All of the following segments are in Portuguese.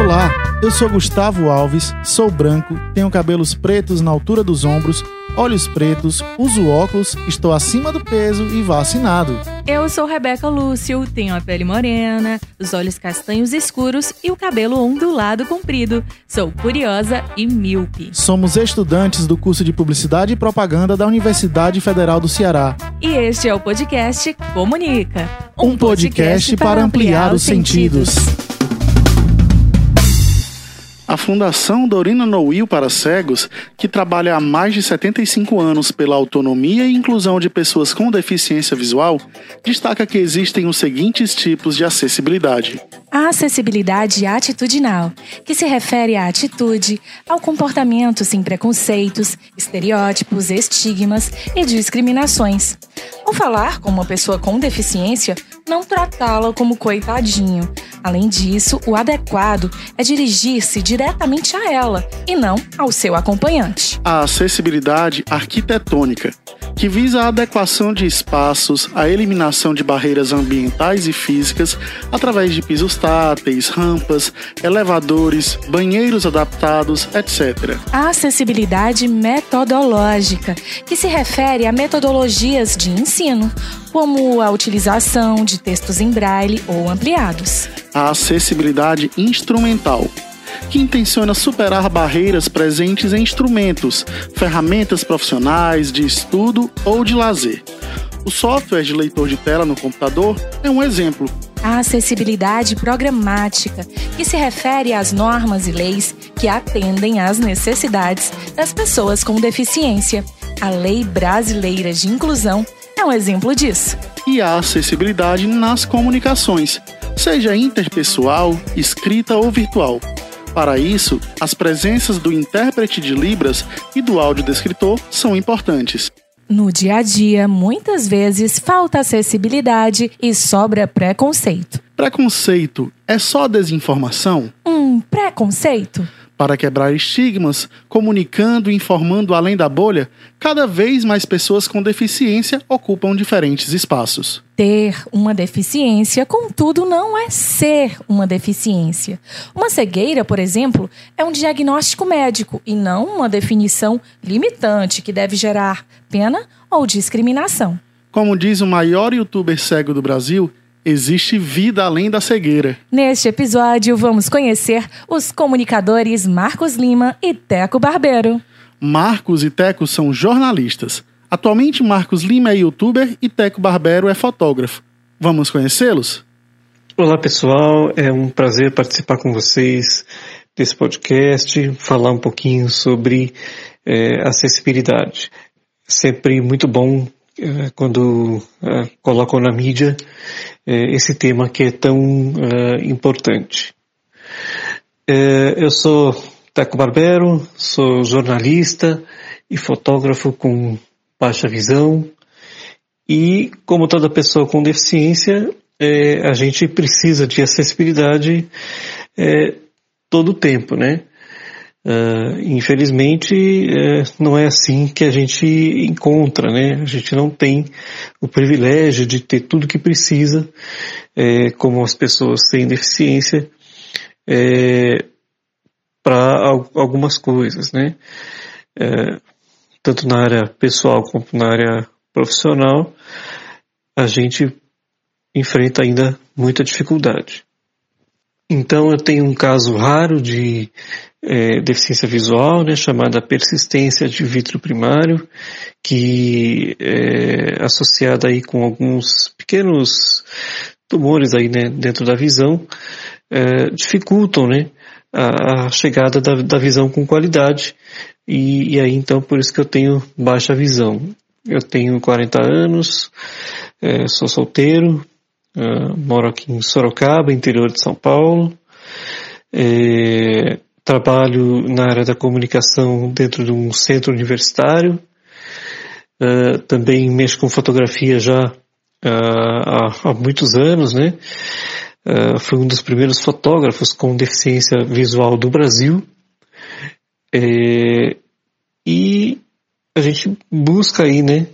Olá, eu sou Gustavo Alves, sou branco, tenho cabelos pretos na altura dos ombros, olhos pretos, uso óculos, estou acima do peso e vacinado. Eu sou Rebeca Lúcio, tenho a pele morena, os olhos castanhos escuros e o cabelo ondulado comprido. Sou curiosa e míope. Somos estudantes do curso de Publicidade e Propaganda da Universidade Federal do Ceará. E este é o podcast Comunica um, podcast, para ampliar os sentidos. A Fundação Dorina Noil para Cegos, que trabalha há mais de 75 anos pela autonomia e inclusão de pessoas com deficiência visual, destaca que existem os seguintes tipos de acessibilidade. A acessibilidade atitudinal, que se refere à atitude, ao comportamento sem preconceitos, estereótipos, estigmas e discriminações. Ao falar com uma pessoa com deficiência, não tratá-la como coitadinho. Além disso, o adequado é dirigir-se diretamente a ela e não ao seu acompanhante. A acessibilidade arquitetônica, que visa a adequação de espaços, a eliminação de barreiras ambientais e físicas através de pisos táteis, rampas, elevadores, banheiros adaptados, etc. A acessibilidade metodológica, que se refere a metodologias de ensino, como a utilização de textos em braille ou ampliados. A acessibilidade instrumental, que intenciona superar barreiras presentes em instrumentos, ferramentas profissionais, de estudo ou de lazer. O software de leitor de tela no computador é um exemplo. A acessibilidade programática, que se refere às normas e leis que atendem às necessidades das pessoas com deficiência. A Lei Brasileira de Inclusão é um exemplo disso. E a acessibilidade nas comunicações, seja interpessoal, escrita ou virtual. Para isso, as presenças do intérprete de Libras e do audiodescritor são importantes. No dia a dia, muitas vezes falta acessibilidade e sobra preconceito. Preconceito é só desinformação? Um preconceito? Para quebrar estigmas, comunicando e informando além da bolha, cada vez mais pessoas com deficiência ocupam diferentes espaços. Ter uma deficiência, contudo, não é ser uma deficiência. Uma cegueira, por exemplo, é um diagnóstico médico e não uma definição limitante que deve gerar pena ou discriminação. Como diz o maior youtuber cego do Brasil, Existe vida além da cegueira. Neste episódio, vamos conhecer os comunicadores Marcos Lima e Teco Barbeiro. Marcos e Teco são jornalistas. Atualmente, Marcos Lima é youtuber e Teco Barbero é fotógrafo. Vamos conhecê-los? Olá, pessoal. É um prazer participar com vocês desse podcast, falar um pouquinho sobre é, acessibilidade. Sempre muito bom quando é, colocam na mídia é, esse tema que é tão importante. Eu sou Teco Barbero, sou jornalista e fotógrafo com baixa visão e, como toda pessoa com deficiência, a gente precisa de acessibilidade todo o tempo, né? Uh, infelizmente, uh, não é assim que a gente encontra, né? A gente não tem o privilégio de ter tudo que precisa, uh, como as pessoas sem deficiência, é, para algumas coisas, né? tanto na área pessoal como na área profissional, a gente enfrenta ainda muita dificuldade. Então eu tenho um caso raro de é, deficiência visual, né, chamada persistência de vítreo primário, que é associada aí com alguns pequenos tumores aí, né, dentro da visão, é, dificultam, né, a, a chegada da, da, visão com qualidade, e, e, aí então por isso que eu tenho baixa visão. Eu tenho 40 anos, é, sou solteiro, Uh, moro aqui em Sorocaba, interior de São Paulo. É, trabalho na área da comunicação dentro de um centro universitário. Uh, também mexo com fotografia já há, há, muitos anos, né? fui um dos primeiros fotógrafos com deficiência visual do Brasil. É, e a gente busca aí, né?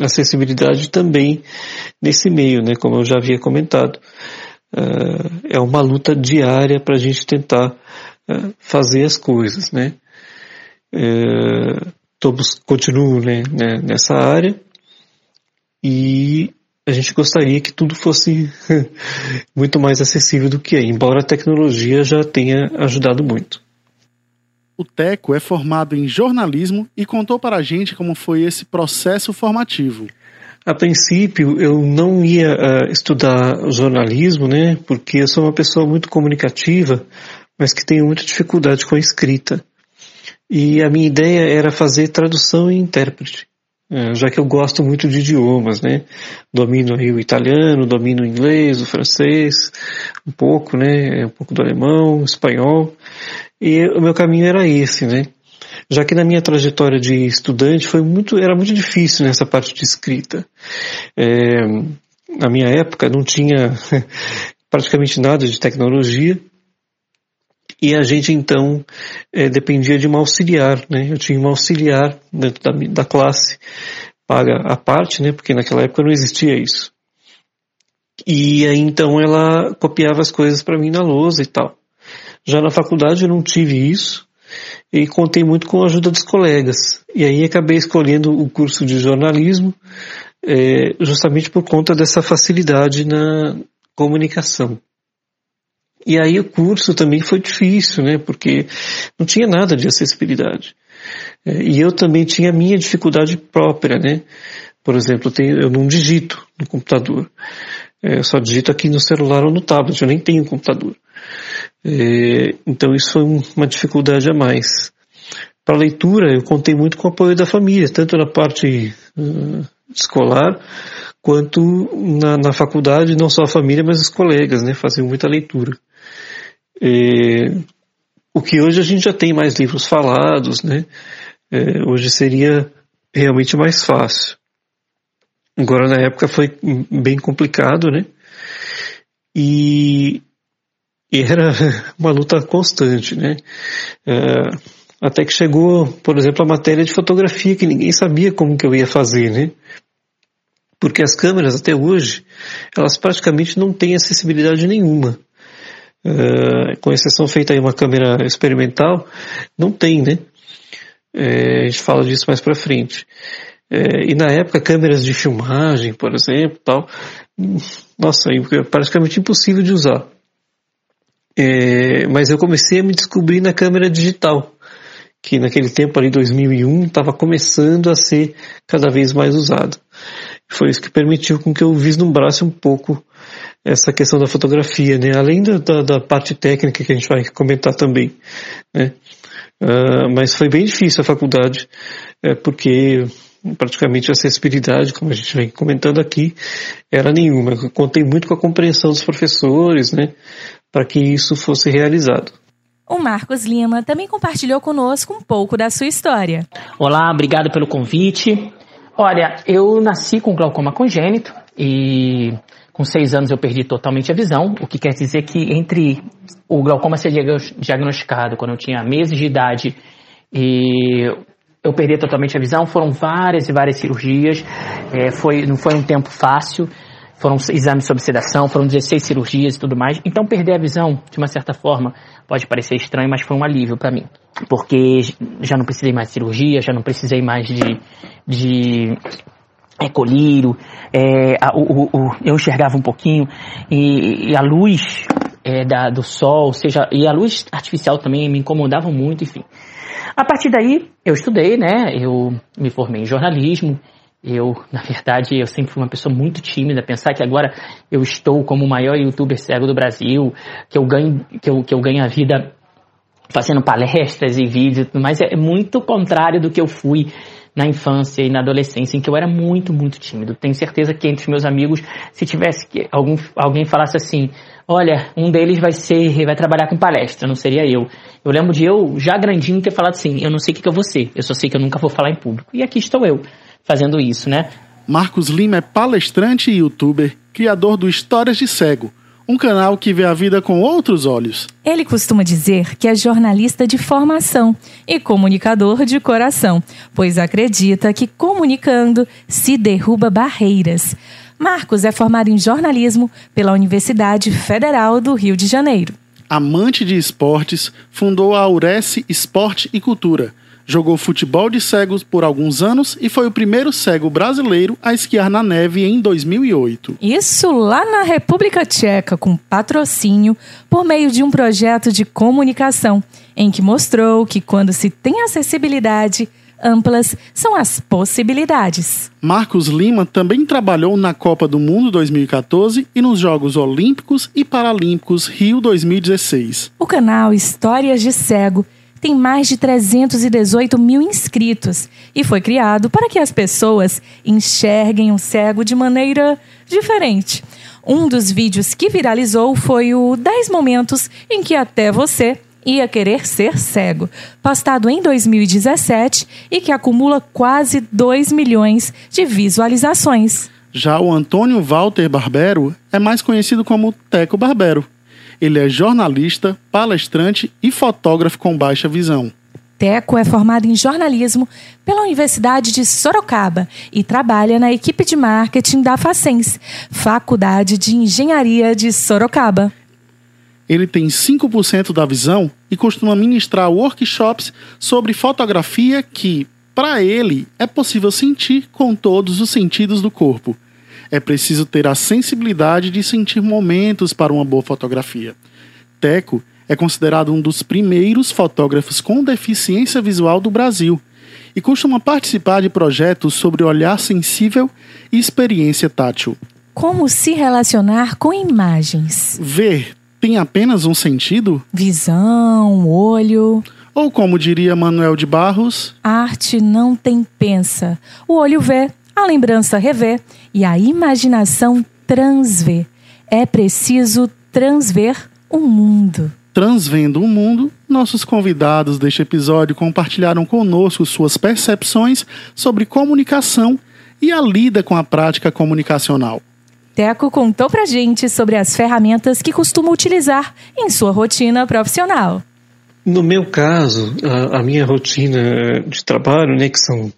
Acessibilidade também nesse meio, né, como eu já havia comentado. é uma luta diária para a gente tentar fazer as coisas, né? todos continuam né, né, nessa área e a gente gostaria que tudo fosse muito mais acessível do que é, embora a tecnologia já tenha ajudado muito. O Teco é formado em jornalismo e contou para a gente como foi esse processo formativo. A princípio, eu não ia uh, estudar jornalismo, né, porque eu sou uma pessoa muito comunicativa, mas que tenho muita dificuldade com a escrita. E a minha ideia era fazer tradução e intérprete. É, já que eu gosto muito de idiomas, né? Domino aí o italiano, domino o inglês, o francês, um pouco, né? Um pouco do alemão, espanhol. E o meu caminho era esse, né? Já que na minha trajetória de estudante foi muito, era muito difícil nessa parte de escrita. É, na minha época não tinha praticamente nada de tecnologia e a gente então é, dependia de uma auxiliar, né? Eu tinha uma auxiliar dentro da, da classe, paga a parte, né? Porque naquela época não existia isso. E aí então ela copiava as coisas para mim na lousa e tal. Já na faculdade eu não tive isso e contei muito com a ajuda dos colegas. E aí acabei escolhendo o curso de jornalismo é, justamente por conta dessa facilidade na comunicação. E aí o curso também foi difícil, né? Porque não tinha nada de acessibilidade. É, e eu também tinha a minha dificuldade própria, né? Por exemplo, eu, tenho, eu não digito no computador. É, eu só digito aqui no celular ou no tablet, eu nem tenho computador. É, então isso foi uma dificuldade a mais. Para leitura, eu contei muito com o apoio da família, tanto na parte uh, escolar, quanto na, na, faculdade, não só a família, mas os colegas, né, faziam muita leitura. É, o que hoje a gente já tem mais livros falados, né? É, hoje seria realmente mais fácil. Agora na época foi bem complicado, né? E, e era uma luta constante, né? É, até que chegou, por exemplo, a matéria de fotografia que ninguém sabia como que eu ia fazer, né? Porque as câmeras até hoje, elas praticamente não têm acessibilidade nenhuma. Uh, com exceção feita aí uma câmera experimental, não tem, né? É, a gente fala disso mais para frente. É, e na época, câmeras de filmagem, por exemplo, tal, nossa, é praticamente impossível de usar. É, mas eu comecei a me descobrir na câmera digital, que naquele tempo ali, 2001, estava começando a ser cada vez mais usada. Foi isso que permitiu com que eu vislumbrasse um pouco essa questão da fotografia, né? Além da, da, da parte técnica que a gente vai comentar também, né? Uh, mas foi bem difícil a faculdade, é, porque praticamente a acessibilidade, como a gente vem comentando aqui, era nenhuma. Eu contei muito com a compreensão dos professores, né? Para que isso fosse realizado. O Marcos Lima também compartilhou conosco um pouco da sua história. Olá, obrigado pelo convite. Olha, eu nasci com glaucoma congênito e com seis anos eu perdi totalmente a visão, o que quer dizer que entre o glaucoma ser diagnosticado quando eu tinha meses de idade e eu perdi totalmente a visão, foram várias e várias cirurgias, é, foi, não foi um tempo fácil, foram exames sob sedação, foram 16 cirurgias e tudo mais. Então perder a visão, de uma certa forma, pode parecer estranho, mas foi um alívio para mim. Porque já não precisei mais de cirurgia, já não precisei mais de, de é, colírio, é, a, o, o, eu enxergava um pouquinho e, e a luz é, da, do sol, seja, e a luz artificial também me incomodava muito, enfim. A partir daí, eu estudei, né, eu me formei em jornalismo, eu, na verdade, eu sempre fui uma pessoa muito tímida, pensar que agora eu estou como o maior youtuber cego do Brasil, que eu ganho, que eu, que eu ganho a vida fazendo palestras e vídeos, mas é muito contrário do que eu fui na infância e na adolescência, em que eu era muito, muito tímido. Tenho certeza que entre meus amigos, se tivesse que algum, alguém falasse assim, olha, um deles vai ser, vai trabalhar com palestra, não seria eu. Eu lembro de eu, já grandinho, ter falado assim, eu não sei o que, eu vou ser, eu só sei que eu nunca vou falar em público. E aqui estou eu, fazendo isso, né? Marcos Lima é palestrante e youtuber, criador do Histórias de Cego, um canal que vê a vida com outros olhos. Ele costuma dizer que é jornalista de formação e comunicador de coração, pois acredita que comunicando se derruba barreiras. Marcos é formado em jornalismo pela Universidade Federal do Rio de Janeiro. Amante de esportes, fundou a Aurece Esporte e Cultura. Jogou futebol de cegos por alguns anos e foi o primeiro cego brasileiro a esquiar na neve em 2008. Isso lá na República Tcheca, com patrocínio por meio de um projeto de comunicação, em que mostrou que quando se tem acessibilidade, amplas são as possibilidades. Marcos Lima também trabalhou na Copa do Mundo 2014 e nos Jogos Olímpicos e Paralímpicos Rio 2016. O canal Histórias de Cego tem mais de 318 mil inscritos e foi criado para que as pessoas enxerguem o cego de maneira diferente. Um dos vídeos que viralizou foi o 10 momentos em que até você ia querer ser cego, postado em 2017 e que acumula quase 2 milhões de visualizações. Já o Antônio Walter Barbero é mais conhecido como Teco Barbero. Ele é jornalista, palestrante e fotógrafo com baixa visão. Teco é formado em jornalismo pela Universidade de Sorocaba e trabalha na equipe de marketing da Facens, Faculdade de Engenharia de Sorocaba. Ele tem 5% da visão e costuma ministrar workshops sobre fotografia que, para ele, é possível sentir com todos os sentidos do corpo. É preciso ter a sensibilidade de sentir momentos para uma boa fotografia. Teco é considerado um dos primeiros fotógrafos com deficiência visual do Brasil e costuma participar de projetos sobre olhar sensível e experiência tátil. Como se relacionar com imagens? Ver tem apenas um sentido? Visão, olho. Ou como diria Manuel de Barros, arte não tem pensa. O olho vê, a lembrança revê e a imaginação transvê. É preciso transver o mundo. Transvendo o mundo, nossos convidados deste episódio compartilharam conosco suas percepções sobre comunicação e a lida com a prática comunicacional. Teco contou pra gente sobre as ferramentas que costuma utilizar em sua rotina profissional. No meu caso, a, a minha rotina de trabalho, né, que são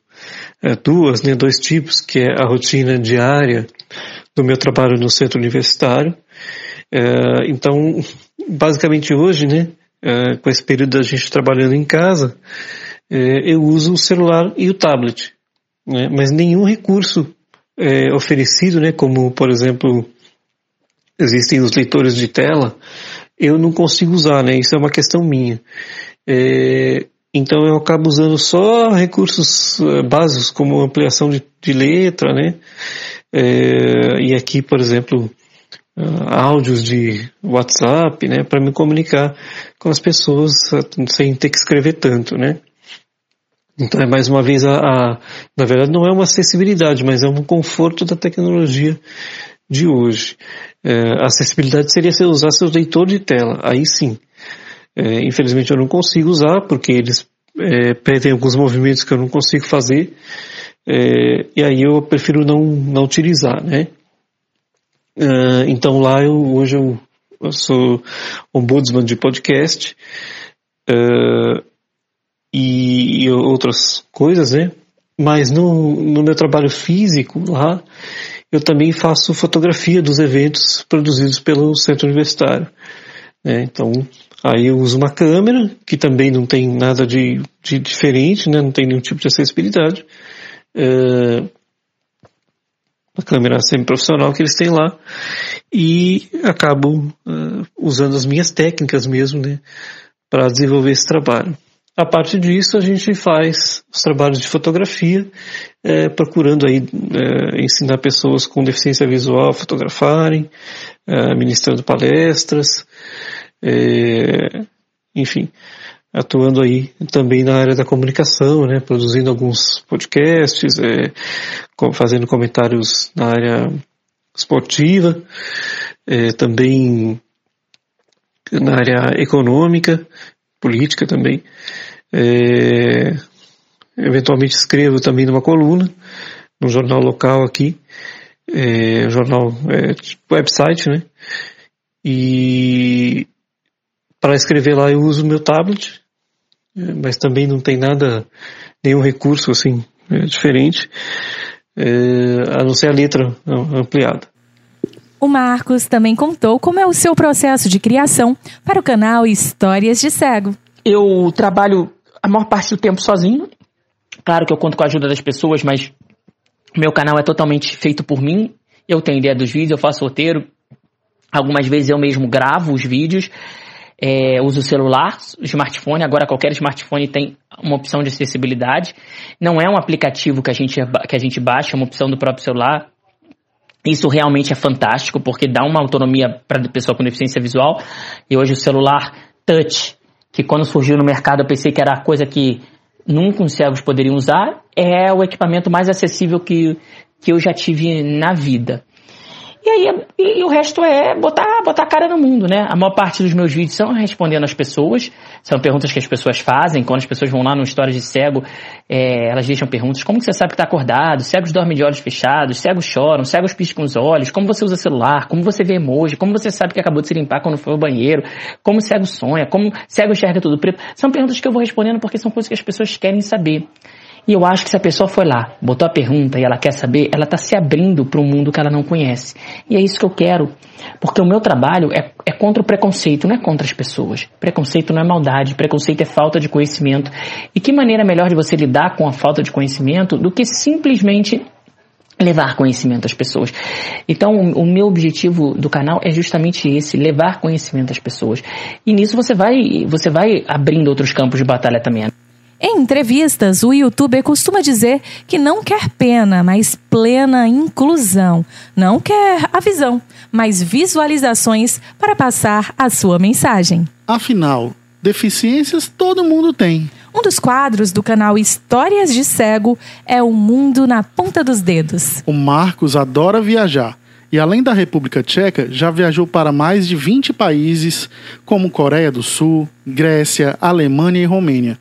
duas, né, dois tipos, que é a rotina diária do meu trabalho no centro universitário. É, então, basicamente hoje, né, é, com esse período da gente trabalhando em casa, é, eu uso o celular e o tablet, né, mas nenhum recurso é, oferecido, né, como por exemplo existem os leitores de tela, eu não consigo usar, né? Isso é uma questão minha. É, então eu acabo usando só recursos é, básicos como ampliação de, de letra, né? É, e aqui, por exemplo, uh, áudios de WhatsApp, né, para me comunicar com as pessoas sem ter que escrever tanto, né? Então é mais uma vez a, a, na verdade não é uma acessibilidade, mas é um conforto da tecnologia de hoje. É, acessibilidade seria se eu usasse o leitor de tela, aí sim. É, infelizmente eu não consigo usar porque eles é, pedem alguns movimentos que eu não consigo fazer é, e aí eu prefiro não, não utilizar, né? É, então lá eu hoje eu, eu sou ombudsman de podcast. É, e, e outras coisas, né? Mas no, no meu trabalho físico lá, eu também faço fotografia dos eventos produzidos pelo centro universitário. Né? Então, aí eu uso uma câmera, que também não tem nada de, de diferente, né? não tem nenhum tipo de acessibilidade. É, uma câmera semi-profissional que eles têm lá. E acabo uh, usando as minhas técnicas mesmo, né? Para desenvolver esse trabalho. A partir disso, a gente faz os trabalhos de fotografia, é, procurando aí é, ensinar pessoas com deficiência visual a fotografarem, é, ministrando palestras, é, enfim, atuando aí também na área da comunicação, né, produzindo alguns podcasts, é, fazendo comentários na área esportiva, é, também na área econômica, política também. É, eventualmente escrevo também numa coluna, num jornal local aqui, é, jornal, é, tipo website, né? E para escrever lá eu uso o meu tablet, é, mas também não tem nada, nenhum recurso assim é, diferente. é, a não ser a letra ampliada. O Marcos também contou como é o seu processo de criação para o canal Histórias de Cego. Eu trabalho a maior parte do tempo sozinho. Claro que eu conto com a ajuda das pessoas, mas meu canal é totalmente feito por mim. Eu tenho ideia dos vídeos, eu faço roteiro. Algumas vezes eu mesmo gravo os vídeos. É, uso o celular, smartphone. Agora qualquer smartphone tem uma opção de acessibilidade. Não é um aplicativo que a gente, que a gente baixa, é uma opção do próprio celular. Isso realmente é fantástico, porque dá uma autonomia para a pessoa com deficiência visual. E hoje o celular touch, que quando surgiu no mercado eu pensei que era a coisa que nunca os cegos poderiam usar, é o equipamento mais acessível que, que eu já tive na vida. E aí e, e o resto é botar, botar a cara no mundo, né? A maior parte dos meus vídeos são respondendo às pessoas, são perguntas que as pessoas fazem. Quando as pessoas vão lá no Histórias de Cego, é, elas deixam perguntas: como você sabe que está acordado? Cegos dormem de olhos fechados, cegos choram, cegos piscam os olhos, como você usa celular, como você vê emoji, como você sabe que acabou de se limpar quando foi ao banheiro, como cego sonha, como cego enxerga tudo preto. São perguntas que eu vou respondendo porque são coisas que as pessoas querem saber. E eu acho que se a pessoa foi lá, botou a pergunta e ela quer saber, ela está se abrindo para um mundo que ela não conhece. E é isso que eu quero. Porque o meu trabalho é, é contra o preconceito, não é contra as pessoas. Preconceito não é maldade, preconceito é falta de conhecimento. E que maneira melhor de você lidar com a falta de conhecimento do que simplesmente levar conhecimento às pessoas. Então, o meu objetivo do canal é justamente esse, levar conhecimento às pessoas. E nisso você vai, você vai abrindo outros campos de batalha também. Em entrevistas, o youtuber costuma dizer que não quer pena, mas plena inclusão. Não quer a visão, mas visualizações para passar a sua mensagem. Afinal, deficiências todo mundo tem. Um dos quadros do canal Histórias de Cego é O Mundo na Ponta dos Dedos. O Marcos adora viajar. E além da República Tcheca, já viajou para mais de 20 países, como Coreia do Sul, Grécia, Alemanha e Romênia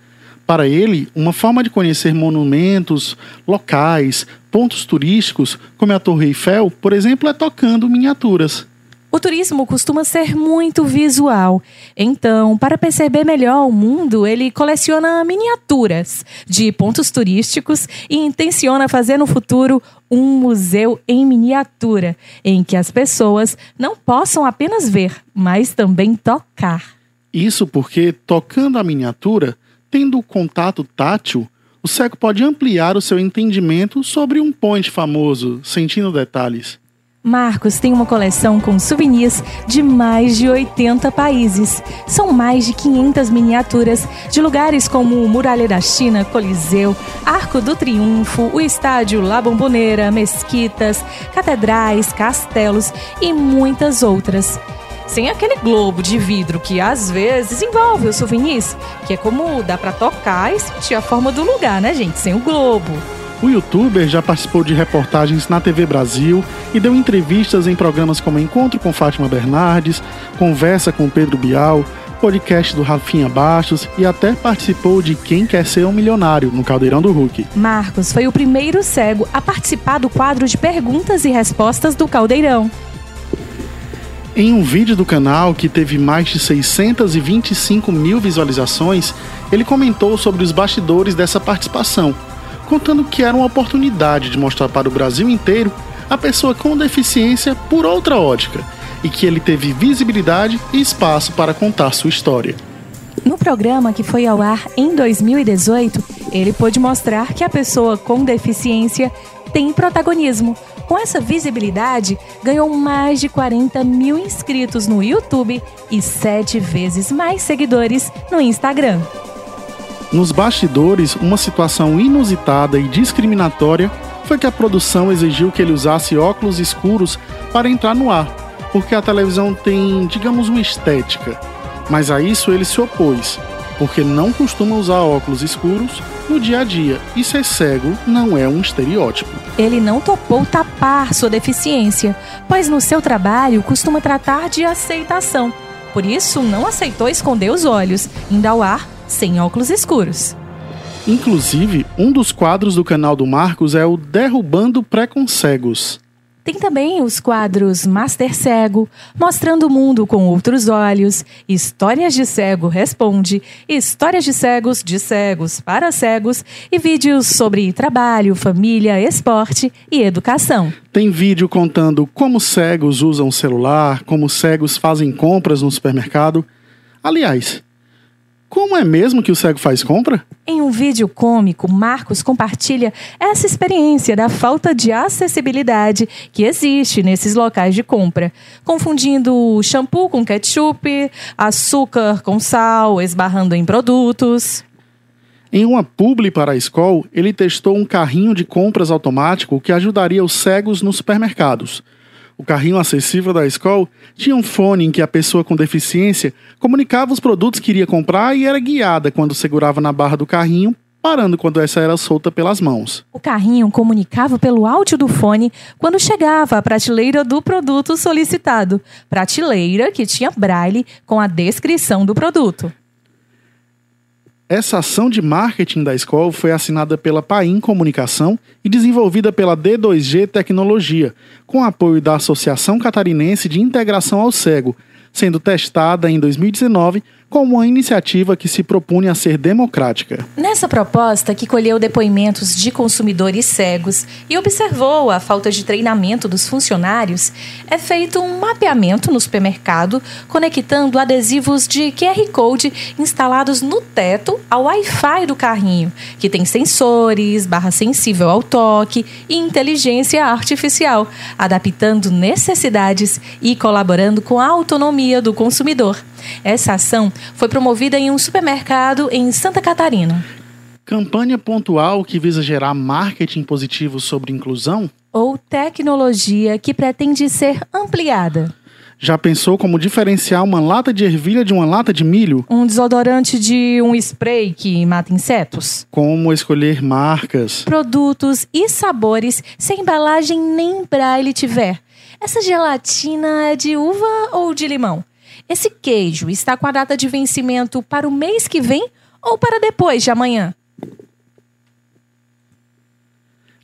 para ele, uma forma de conhecer monumentos, locais, pontos turísticos, como a Torre Eiffel, por exemplo, é tocando miniaturas. O turismo costuma ser muito visual. Então, para perceber melhor o mundo, ele coleciona miniaturas de pontos turísticos e intenciona fazer no futuro um museu em miniatura, em que as pessoas não possam apenas ver, mas também tocar. Isso porque, tocando a miniatura, Tendo contato tátil, o cego pode ampliar o seu entendimento sobre um point famoso, sentindo detalhes. Marcos tem uma coleção com souvenirs de mais de 80 países. São mais de 500 miniaturas de lugares como Muralha da China, Coliseu, Arco do Triunfo, o Estádio La Bombonera, mesquitas, catedrais, castelos e muitas outras sem aquele globo de vidro que às vezes envolve os souvenirs, que é como dá para tocar e sentir a forma do lugar, né, gente? Sem o globo. O youtuber já participou de reportagens na TV Brasil e deu entrevistas em programas como Encontro com Fátima Bernardes, Conversa com Pedro Bial, podcast do Rafinha Bastos e até participou de Quem Quer Ser um Milionário no Caldeirão do Hulk. Marcos foi o primeiro cego a participar do quadro de perguntas e respostas do Caldeirão. Em um vídeo do canal que teve mais de 625 mil visualizações, ele comentou sobre os bastidores dessa participação, contando que era uma oportunidade de mostrar para o Brasil inteiro a pessoa com deficiência por outra ótica e que ele teve visibilidade e espaço para contar sua história. No programa que foi ao ar em 2018, ele pôde mostrar que a pessoa com deficiência tem protagonismo com essa visibilidade, ganhou mais de 40 mil inscritos no YouTube e sete vezes mais seguidores no Instagram. Nos bastidores, uma situação inusitada e discriminatória foi que a produção exigiu que ele usasse óculos escuros para entrar no ar, porque a televisão tem, digamos, uma estética. Mas a isso ele se opôs, porque não costuma usar óculos escuros no dia a dia e ser cego não é um estereótipo. Ele não topou tapar sua deficiência, pois no seu trabalho costuma tratar de aceitação. Por isso, não aceitou esconder os olhos, indo ao ar sem óculos escuros. Inclusive, um dos quadros do canal do Marcos é o Derrubando Preconcegos. Tem também os quadros Master Cego, Mostrando o Mundo com Outros Olhos, Histórias de Cego Responde, Histórias de Cegos de Cegos para Cegos e vídeos sobre trabalho, família, esporte e educação. Tem vídeo contando como cegos usam celular, como cegos fazem compras no supermercado. Aliás, como é mesmo que o cego faz compra? Em um vídeo cômico, Marcos compartilha essa experiência da falta de acessibilidade que existe nesses locais de compra, confundindo shampoo com ketchup, açúcar com sal, esbarrando em produtos. Em uma publi para a escola, ele testou um carrinho de compras automático que ajudaria os cegos nos supermercados. O carrinho acessível da escola tinha um fone em que a pessoa com deficiência comunicava os produtos que iria comprar e era guiada quando segurava na barra do carrinho, parando quando essa era solta pelas mãos. O carrinho comunicava pelo áudio do fone quando chegava à prateleira do produto solicitado, prateleira que tinha braille com a descrição do produto. Essa ação de marketing da escola foi assinada pela Paim Comunicação e desenvolvida pela D2G Tecnologia, com apoio da Associação Catarinense de Integração ao Cego, sendo testada em 2019 como uma iniciativa que se propunha a ser democrática. Nessa proposta, que colheu depoimentos de consumidores cegos e observou a falta de treinamento dos funcionários, é feito um mapeamento no supermercado, conectando adesivos de QR Code instalados no teto ao Wi-Fi do carrinho, que tem sensores, barra sensível ao toque e inteligência artificial, adaptando necessidades e colaborando com a autonomia do consumidor. Essa ação foi promovida em um supermercado em Santa Catarina. Campanha pontual que visa gerar marketing positivo sobre inclusão? Ou tecnologia que pretende ser ampliada? Já pensou como diferenciar uma lata de ervilha de uma lata de milho? Um desodorante de um spray que mata insetos? Como escolher marcas? Produtos e sabores se a embalagem nem braille tiver. Essa gelatina é de uva ou de limão? Esse queijo está com a data de vencimento para o mês que vem ou para depois de amanhã?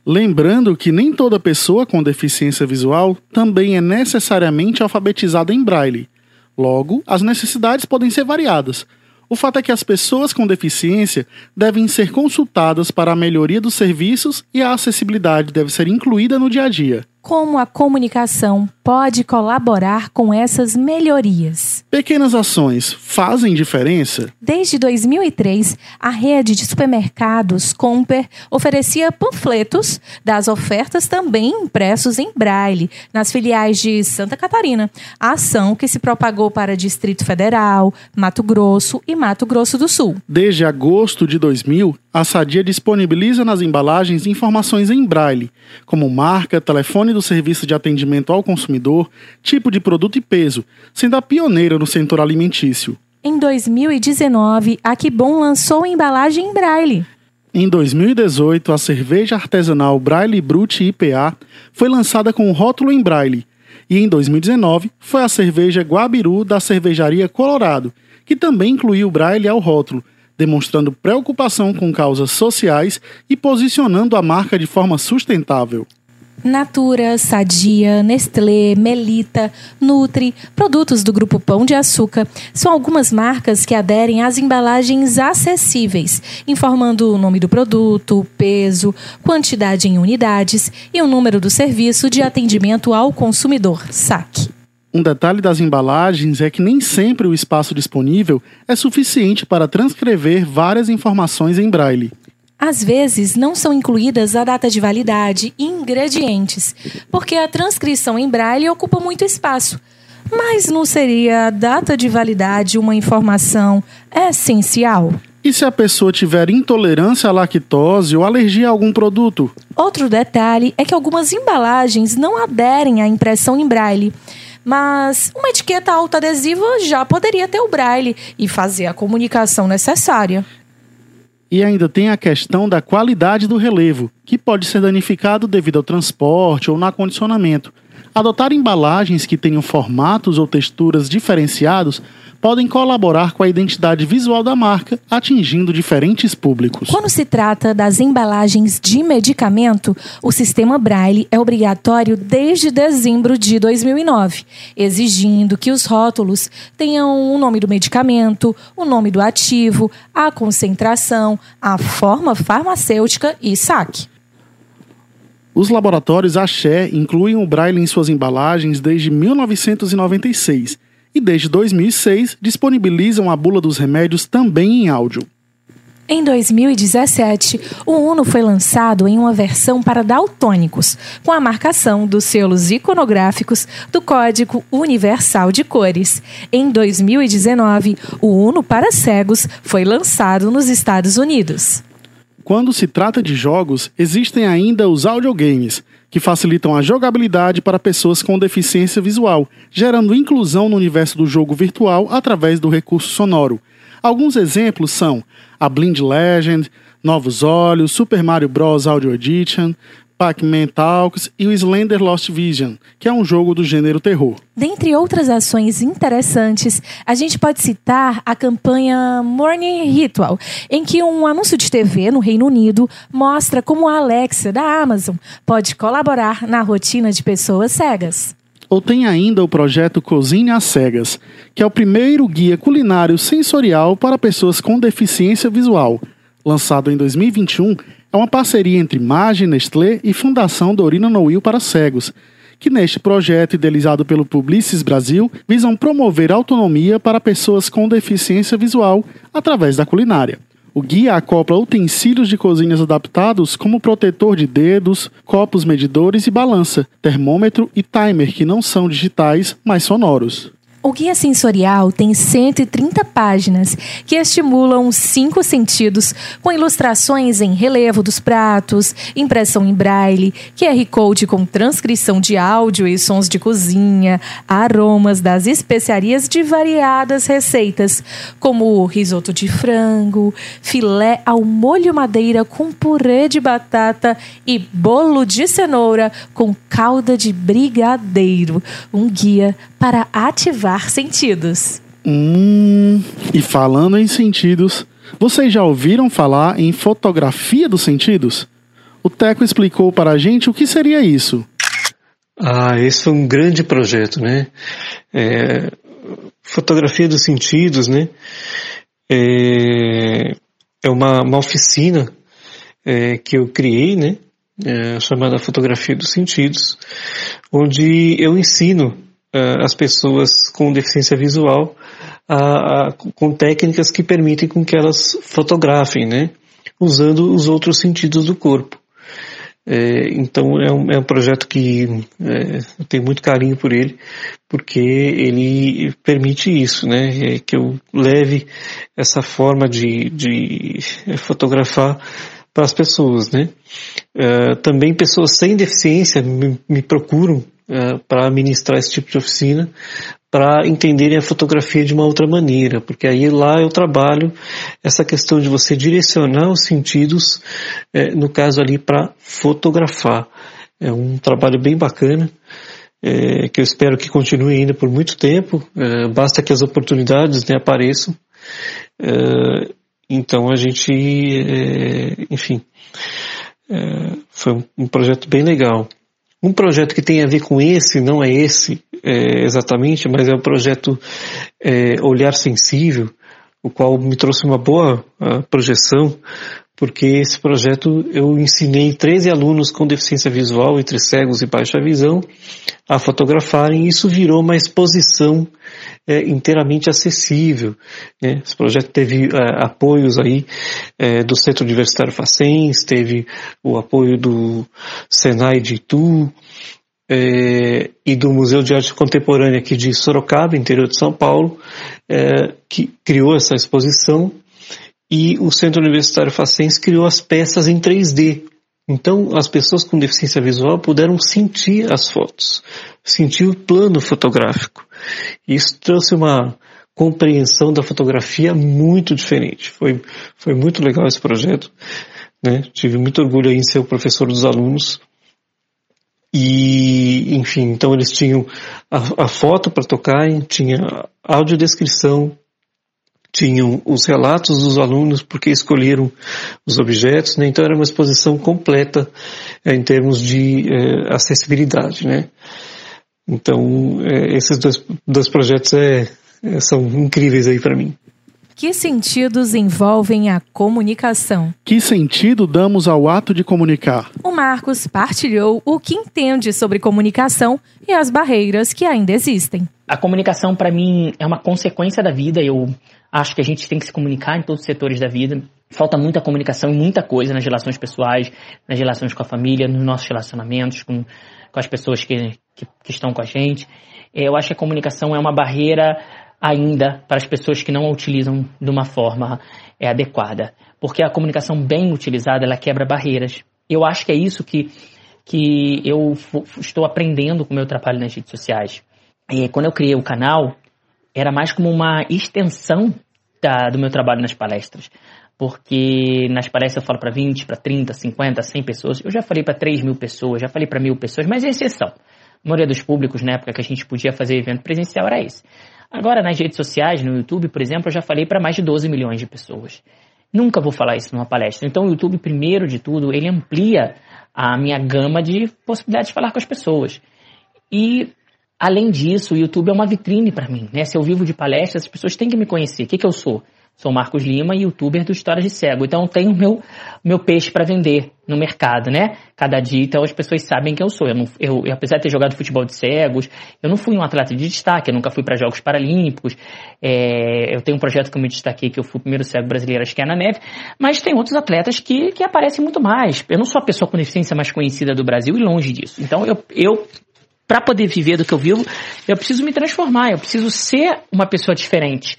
Lembrando que nem toda pessoa com deficiência visual também é necessariamente alfabetizada em braille. Logo, as necessidades podem ser variadas. O fato é que as pessoas com deficiência devem ser consultadas para a melhoria dos serviços e a acessibilidade deve ser incluída no dia a dia. Como a comunicação pode colaborar com essas melhorias? Pequenas ações fazem diferença? Desde 2003, a rede de supermercados Comper oferecia panfletos das ofertas também impressos em braille nas filiais de Santa Catarina. A ação que se propagou para Distrito Federal, Mato Grosso e Mato Grosso do Sul. Desde agosto de 2000, a Sadia disponibiliza nas embalagens informações em braille, como marca, telefone do serviço de atendimento ao consumidor, tipo de produto e peso, sendo a pioneira no setor alimentício. Em 2019, a Kibon lançou embalagem em braille. Em 2018, a cerveja artesanal Braille Brut IPA foi lançada com o rótulo em braille. E em 2019, foi a cerveja Guabiru da cervejaria Colorado, que também incluiu o braille ao rótulo, demonstrando preocupação com causas sociais e posicionando a marca de forma sustentável. Natura, Sadia, Nestlé, Melita, Nutri, produtos do grupo Pão de Açúcar, são algumas marcas que aderem às embalagens acessíveis, informando o nome do produto, peso, quantidade em unidades e o número do serviço de atendimento ao consumidor, SAC. Um detalhe das embalagens é que nem sempre o espaço disponível é suficiente para transcrever várias informações em braille. Às vezes, não são incluídas a data de validade e ingredientes, porque a transcrição em braille ocupa muito espaço. Mas não seria a data de validade uma informação essencial? E se a pessoa tiver intolerância à lactose ou alergia a algum produto? Outro detalhe é que algumas embalagens não aderem à impressão em braille. Mas uma etiqueta autoadesiva já poderia ter o braille e fazer a comunicação necessária. E ainda tem a questão da qualidade do relevo, que pode ser danificado devido ao transporte ou no acondicionamento. Adotar embalagens que tenham formatos ou texturas diferenciados podem colaborar com a identidade visual da marca, atingindo diferentes públicos. Quando se trata das embalagens de medicamento, o sistema Braille é obrigatório desde dezembro de 2009, exigindo que os rótulos tenham o nome do medicamento, o nome do ativo, a concentração, a forma farmacêutica e saque. Os laboratórios Axé incluem o Braille em suas embalagens desde 1996 e desde 2006 disponibilizam a bula dos remédios também em áudio. Em 2017, o Uno foi lançado em uma versão para daltônicos, com a marcação dos selos iconográficos do Código Universal de Cores. Em 2019, o Uno para cegos foi lançado nos Estados Unidos. Quando se trata de jogos, existem ainda os audiogames, que facilitam a jogabilidade para pessoas com deficiência visual, gerando inclusão no universo do jogo virtual através do recurso sonoro. Alguns exemplos são a Blind Legend, Novos Olhos, Super Mario Bros. Audio Edition, Pac-Man Talks e o Slender Lost Vision, que é um jogo do gênero terror. Dentre outras ações interessantes, a gente pode citar a campanha Morning Ritual, em que um anúncio de TV no Reino Unido mostra como a Alexa da Amazon pode colaborar na rotina de pessoas cegas. Ou tem ainda o projeto Cozinhe às Cegas, que é o primeiro guia culinário sensorial para pessoas com deficiência visual. Lançado em 2021, é uma parceria entre Mage, Nestlé e Fundação Dorina Noil para Cegos, que neste projeto idealizado pelo Publicis Brasil visam promover autonomia para pessoas com deficiência visual através da culinária. O guia acopla utensílios de cozinhas adaptados como protetor de dedos, copos medidores e balança, termômetro e timer que não são digitais, mas sonoros. O guia sensorial tem 130 páginas que estimulam os cinco sentidos, com ilustrações em relevo dos pratos, impressão em braille, QR Code com transcrição de áudio e sons de cozinha, aromas das especiarias de variadas receitas, como risoto de frango, filé ao molho madeira com purê de batata e bolo de cenoura com calda de brigadeiro. Um guia para ativar sentidos. Hum, e falando em sentidos, vocês já ouviram falar em fotografia dos sentidos? O Teco explicou para a gente o que seria isso. Ah, esse foi um grande projeto, né? É, fotografia dos sentidos, né? É, é uma, uma oficina é, que eu criei, né? É, chamada Fotografia dos Sentidos, onde eu ensino as pessoas com deficiência visual com técnicas que permitem com que elas fotografem, né? Usando os outros sentidos do corpo. É, então é um, é um, projeto que é, eu tenho muito carinho por ele, porque ele permite isso, né? É, que eu leve essa forma de, de fotografar para as pessoas, né? É, também pessoas sem deficiência me, me procuram uh, para ministrar esse tipo de oficina, para entenderem a fotografia de uma outra maneira, porque aí lá eu trabalho essa questão de você direcionar os sentidos, uh, no caso ali para fotografar. É um trabalho bem bacana, é, que eu espero que continue ainda por muito tempo, é, basta que as oportunidades né, apareçam. É, então a gente, enfim, foi um projeto bem legal. Um projeto que tem a ver com esse, não é esse é, exatamente, mas é o projeto é, Olhar Sensível, o qual me trouxe uma boa projeção, porque esse projeto eu ensinei 13 alunos com deficiência visual, entre cegos e baixa visão, a fotografarem, e isso virou uma exposição é, inteiramente acessível. Né? Esse projeto teve é, apoios aí é, do Centro Universitário Facens, teve o apoio do Senai de Itu, é, e do Museu de Arte Contemporânea aqui de Sorocaba, interior de São Paulo, é, que criou essa exposição, e o Centro Universitário Facens criou as peças em 3D. Então, as pessoas com deficiência visual puderam sentir as fotos, sentir o plano fotográfico. Isso trouxe uma compreensão da fotografia muito diferente. Foi, foi muito legal esse projeto. Né? Tive muito orgulho em ser o professor dos alunos. E, enfim, então eles tinham a, a foto para tocar, tinha audiodescrição, tinham os relatos dos alunos porque escolheram os objetos, né? então era uma exposição completa é, em termos de é, acessibilidade, né? Então é, esses dois, dois projetos é, é são incríveis aí para mim. Que sentidos envolvem a comunicação? Que sentido damos ao ato de comunicar? O Marcos partilhou o que entende sobre comunicação e as barreiras que ainda existem. A comunicação, para mim, é uma consequência da vida. Eu acho que a gente tem que se comunicar em todos os setores da vida. Falta muita comunicação e muita coisa nas relações pessoais, nas relações com a família, nos nossos relacionamentos com, com as pessoas que, que, que estão com a gente. Eu acho que a comunicação é uma barreira ainda para as pessoas que não a utilizam de uma forma é, adequada. Porque a comunicação bem utilizada, ela quebra barreiras. Eu acho que é isso que, que eu estou aprendendo com o meu trabalho nas redes sociais. E quando eu criei o canal, era mais como uma extensão da, do meu trabalho nas palestras. Porque nas palestras eu falo para 20, para 30, 50, 100 pessoas. Eu já falei para 3 mil pessoas, já falei para mil pessoas, mas é exceção. A maioria dos públicos, na época que a gente podia fazer evento presencial, era esse. Agora, nas redes sociais, no YouTube, por exemplo, eu já falei para mais de 12 milhões de pessoas. Nunca vou falar isso numa palestra. Então, o YouTube, primeiro de tudo, ele amplia a minha gama de possibilidades de falar com as pessoas. E, além disso, o YouTube é uma vitrine para mim. Né? Se eu vivo de palestras, as pessoas têm que me conhecer. O que, que eu sou? Sou Marcos Lima, youtuber do História de Cego. Então eu tenho meu, meu peixe para vender no mercado, né? Cada dia, então as pessoas sabem quem eu sou. Eu, não, eu, eu, apesar de ter jogado futebol de cegos, eu não fui um atleta de destaque, eu nunca fui para Jogos Paralímpicos. É, eu tenho um projeto que eu me destaquei, que eu fui o primeiro cego brasileiro a esquiar na neve. Mas tem outros atletas que, que aparecem muito mais. Eu não sou a pessoa com deficiência mais conhecida do Brasil e longe disso. Então eu, eu para poder viver do que eu vivo, eu preciso me transformar, eu preciso ser uma pessoa diferente.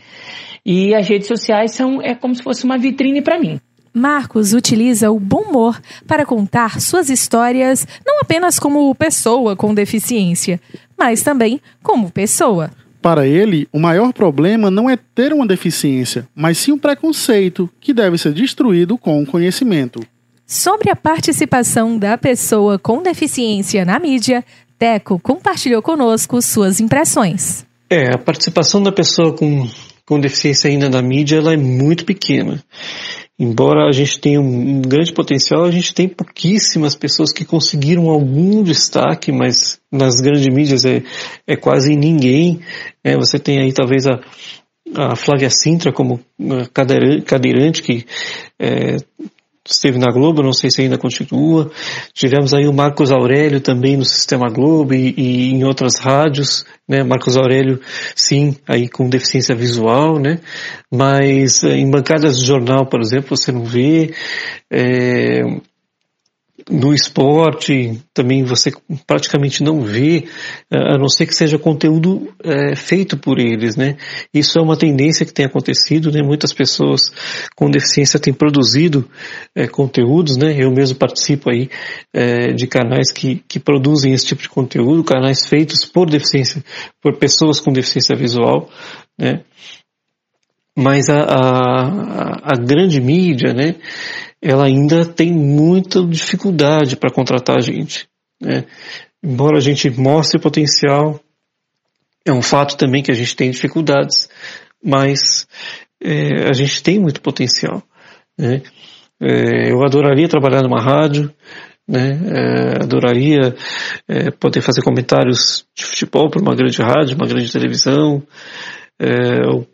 E as redes sociais são é como se fosse uma vitrine para mim. Marcos utiliza o bom humor para contar suas histórias não apenas como pessoa com deficiência, mas também como pessoa. Para ele, o maior problema não é ter uma deficiência, mas sim um preconceito que deve ser destruído com o conhecimento. Sobre a participação da pessoa com deficiência na mídia, Teco compartilhou conosco suas impressões. É, a participação da pessoa com com deficiência ainda na mídia, ela é muito pequena. Embora a gente tenha um grande potencial, a gente tem pouquíssimas pessoas que conseguiram algum destaque, mas nas grandes mídias é, é quase ninguém. É, você tem aí talvez a, a Flávia Sintra como cadeirante que é, esteve na Globo, não sei se ainda continua. Tivemos aí o Marcos Aurélio também no Sistema Globo e, e, em outras rádios, né? Marcos Aurélio, sim, aí com deficiência visual, né? Mas eh, em bancadas de jornal, por exemplo, você não vê. É, no esporte também você praticamente não vê, a não ser que seja conteúdo é, feito por eles, né? Isso é uma tendência que tem acontecido, né? Muitas pessoas com deficiência têm produzido é, conteúdos, né? Eu mesmo participo aí é, de canais que, que produzem esse tipo de conteúdo, canais feitos por deficiência, por pessoas com deficiência visual, né? Mas a, a, a grande mídia, né? Ela ainda tem muita dificuldade para contratar a gente. Né? Embora a gente mostre potencial, é um fato também que a gente tem dificuldades, mas é, a gente tem muito potencial. Né? É, eu adoraria trabalhar numa rádio, né? É, adoraria é, poder fazer comentários de futebol para uma grande rádio, uma grande televisão, é, ou,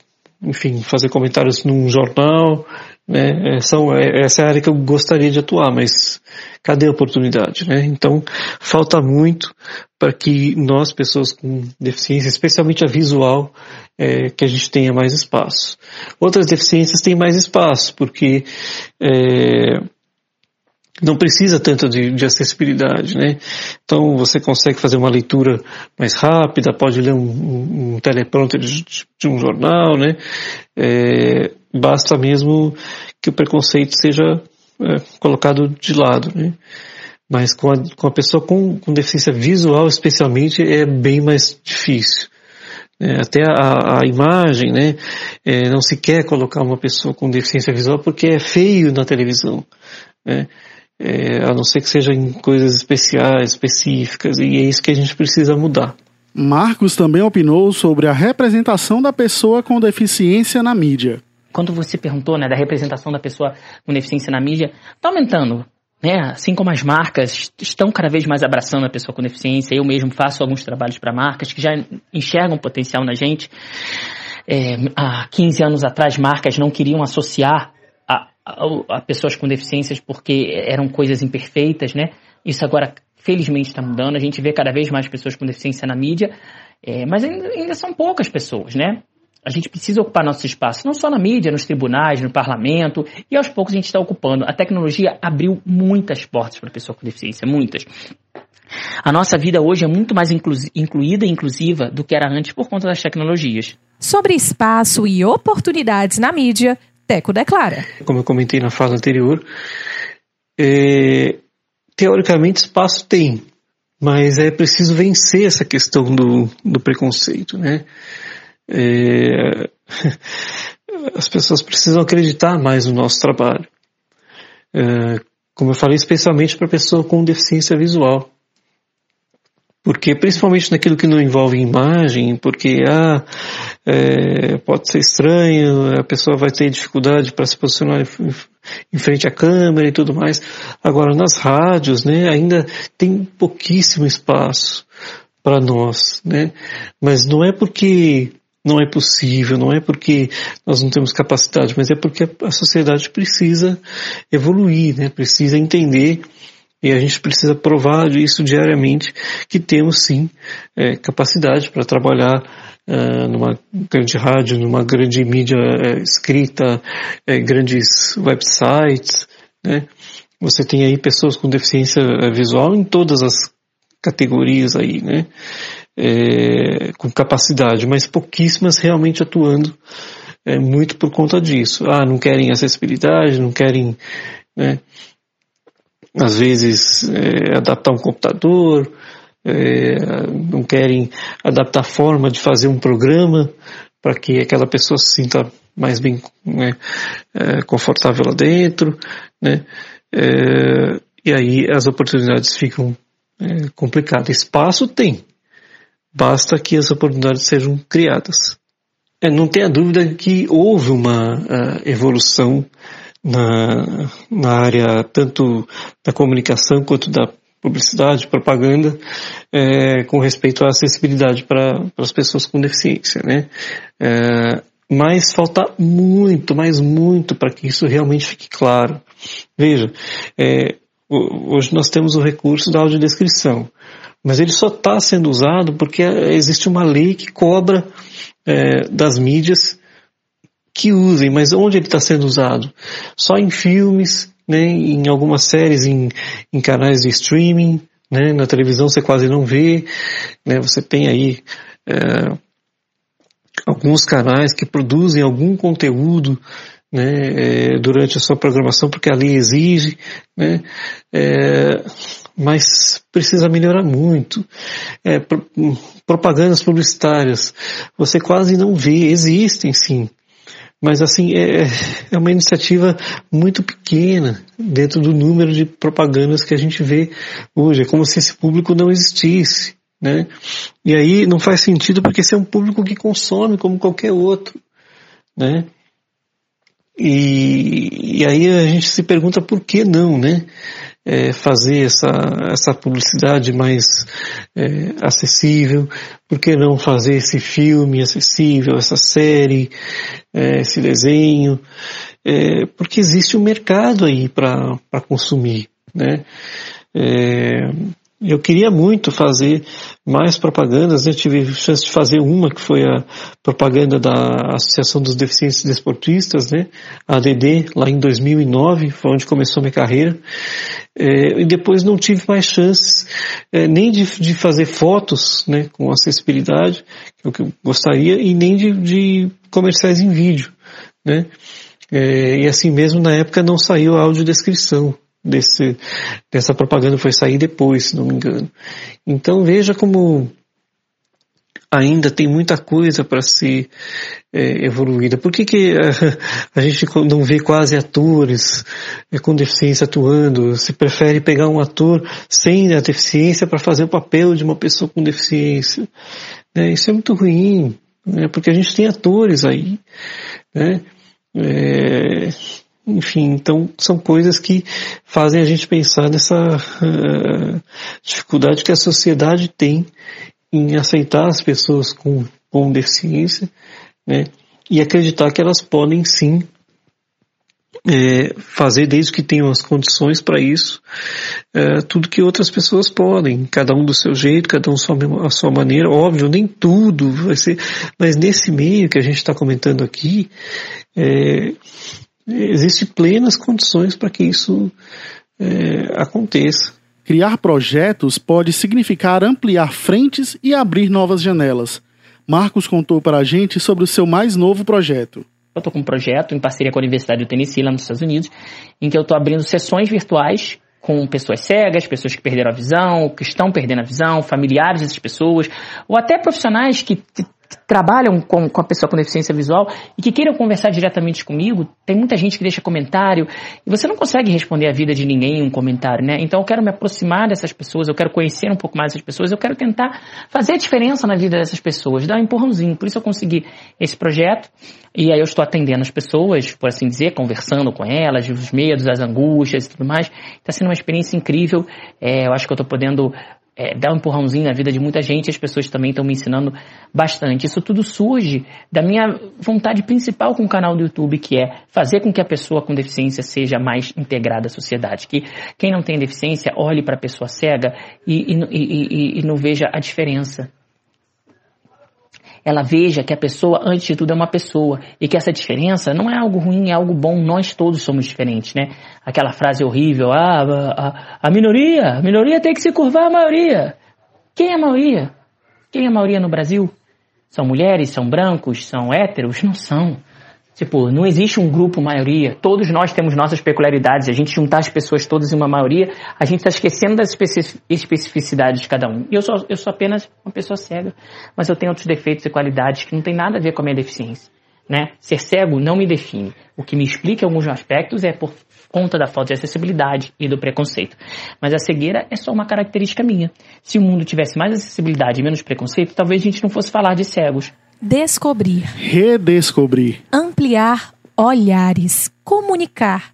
enfim, fazer comentários num jornal, né? É, são, é, essa é a área que eu gostaria de atuar, mas cadê a oportunidade? Né? Então, falta muito para que nós, pessoas com deficiência, especialmente a visual, é, que a gente tenha mais espaço. Outras deficiências têm mais espaço, porque é, não precisa tanto de, de, acessibilidade, né? Então você consegue fazer uma leitura mais rápida, pode ler um, um, um teleprompter de, de, um jornal, né? É, basta mesmo que o preconceito seja é, colocado de lado, né? Mas com a, com a pessoa com, com deficiência visual, especialmente, é bem mais difícil. É, até a, a, imagem, né? É, não se quer colocar uma pessoa com deficiência visual porque é feio na televisão. Né? É, a não ser que sejam em coisas especiais, específicas, e é isso que a gente precisa mudar. Marcos também opinou sobre a representação da pessoa com deficiência na mídia. Quando você perguntou né, da representação da pessoa com deficiência na mídia, está aumentando. Né? Assim como as marcas estão cada vez mais abraçando a pessoa com deficiência, eu mesmo faço alguns trabalhos para marcas que já enxergam potencial na gente. É, há 15 anos atrás, marcas não queriam associar a, a, pessoas com deficiências porque eram coisas imperfeitas, né? Isso agora felizmente está mudando, a gente vê cada vez mais pessoas com deficiência na mídia, é, mas ainda, ainda, são poucas pessoas, né? A gente precisa ocupar nosso espaço, não só na mídia, nos tribunais, no parlamento, e aos poucos a gente está ocupando. A tecnologia abriu muitas portas para a pessoa com deficiência, muitas. A nossa vida hoje é muito mais inclu incluída e inclusiva do que era antes por conta das tecnologias. Sobre espaço e oportunidades na mídia, Teco declara. Como eu comentei na fala anterior, é, teoricamente espaço tem, mas é preciso vencer essa questão do, do preconceito, né? É, as pessoas precisam acreditar mais no nosso trabalho. É, como eu falei, especialmente para pessoa com deficiência visual. Porque, principalmente naquilo que não envolve imagem, porque ah, é, pode ser estranho, a pessoa vai ter dificuldade para se posicionar em, frente à câmera e tudo mais. Agora, nas rádios, né, ainda tem pouquíssimo espaço para nós, né? Mas não é porque não é possível, não é porque nós não temos capacidade, mas é porque a sociedade precisa evoluir, né? Precisa entender e a gente precisa provar isso diariamente que temos sim é, capacidade para trabalhar uh, numa grande rádio, numa grande mídia é, escrita, é, grandes websites, né? Você tem aí pessoas com deficiência é, visual em todas as categorias aí, né? É, com capacidade, mas pouquíssimas realmente atuando é, muito por conta disso. Ah, não querem acessibilidade, não querem, né? Às vezes é, adaptar um computador, é, não querem adaptar a forma de fazer um programa para que aquela pessoa se sinta mais bem né, é, confortável lá dentro, né? É, e aí as oportunidades ficam é, complicadas. Espaço tem, basta que as oportunidades sejam criadas. É, não tenha dúvida que houve uma uh, evolução na, na área tanto da comunicação quanto da publicidade, propaganda, é, com respeito à acessibilidade para as pessoas com deficiência, né? É, mas falta muito, mas muito para que isso realmente fique claro. Veja, é, hoje nós temos o recurso da audiodescrição, mas ele só está sendo usado porque existe uma lei que cobra é, das mídias que usem, mas onde ele está sendo usado? Só em filmes, né, em algumas séries, em, em canais de streaming, né, na televisão você quase não vê, né, você tem aí é, alguns canais que produzem algum conteúdo né, é, durante a sua programação, porque a lei exige, né, é, mas precisa melhorar muito. É, pro, propagandas publicitárias, você quase não vê, existem sim, mas assim, é, é uma iniciativa muito pequena dentro do número de propagandas que a gente vê hoje. É como se esse público não existisse. Né? E aí não faz sentido porque esse é um público que consome como qualquer outro. Né? E, e aí a gente se pergunta por que não, né? é, fazer essa, essa publicidade mais é, acessível? Por que não fazer esse filme acessível, essa série, é, esse desenho? É, porque existe um mercado aí para consumir, né? É, eu queria muito fazer mais propagandas, né? tive chance de fazer uma que foi a propaganda da Associação dos Deficientes Desportistas, né? A ADD, lá em 2009, foi onde começou minha carreira. É, e depois não tive mais chances é, nem de, de, fazer fotos né, com acessibilidade, que é o que eu gostaria, e nem de, de comerciais em vídeo. Né? É, e assim mesmo na época não saiu a audiodescrição desse, dessa propaganda foi sair depois, se não me engano. Então veja como ainda tem muita coisa para ser é, evoluída. Por que, que a, a, gente não vê quase atores é, com deficiência atuando? Se prefere pegar um ator sem a deficiência para fazer o papel de uma pessoa com deficiência? Né? Isso é muito ruim, né? porque a gente tem atores aí. Né? É, enfim, então são coisas que fazem a gente pensar nessa uh, dificuldade que a sociedade tem em aceitar as pessoas com, com deficiência, né, e acreditar que elas podem sim é, fazer desde que tenham as condições para isso, é, tudo que outras pessoas podem, cada um do seu jeito, cada um sua, a sua maneira, óbvio, nem tudo vai ser, mas nesse meio que a gente está comentando aqui, é, existe plenas condições para que isso é, aconteça. Criar projetos pode significar ampliar frentes e abrir novas janelas. Marcos contou para a gente sobre o seu mais novo projeto. Eu estou com um projeto em parceria com a Universidade do Tennessee, lá nos Estados Unidos, em que eu estou abrindo sessões virtuais com pessoas cegas, pessoas que perderam a visão, que estão perdendo a visão, familiares dessas pessoas, ou até profissionais que trabalham com, com a pessoa com deficiência visual e que queiram conversar diretamente comigo, tem muita gente que deixa comentário e você não consegue responder a vida de ninguém em um comentário, né? Então eu quero me aproximar dessas pessoas, eu quero conhecer um pouco mais essas pessoas, eu quero tentar fazer a diferença na vida dessas pessoas, dar um empurrãozinho. Por isso eu consegui esse projeto e aí eu estou atendendo as pessoas, por assim dizer, conversando com elas, os medos, as angústias e tudo mais. Está sendo uma experiência incrível. É, eu acho que eu estou podendo é, dar um empurrãozinho na vida de muita gente, as pessoas também estão me ensinando bastante. Isso tudo surge da minha vontade principal com o canal do YouTube, que é fazer com que a pessoa com deficiência seja mais integrada à sociedade. Que quem não tem deficiência olhe para a pessoa cega e, e, e, e não veja a diferença ela veja que a pessoa, antes de tudo, é uma pessoa e que essa diferença não é algo ruim, é algo bom. Nós todos somos diferentes, né? Aquela frase horrível, ah, a, a minoria, a minoria tem que se curvar à maioria. Quem é a maioria? Quem é a maioria no Brasil? São mulheres, são brancos, são héteros? Não são. Tipo, não existe um grupo maioria. Todos nós temos nossas peculiaridades. A gente juntar as pessoas todas em uma maioria, a gente está esquecendo das especificidades de cada um. E eu sou, eu sou apenas uma pessoa cega, mas eu tenho outros defeitos e qualidades que não tem nada a ver com a minha deficiência. Né? Ser cego não me define. O que me explica alguns aspectos é por conta da falta de acessibilidade e do preconceito. Mas a cegueira é só uma característica minha. Se o mundo tivesse mais acessibilidade e menos preconceito, talvez a gente não fosse falar de cegos. Descobrir. Redescobrir. Ampliar olhares. Comunicar.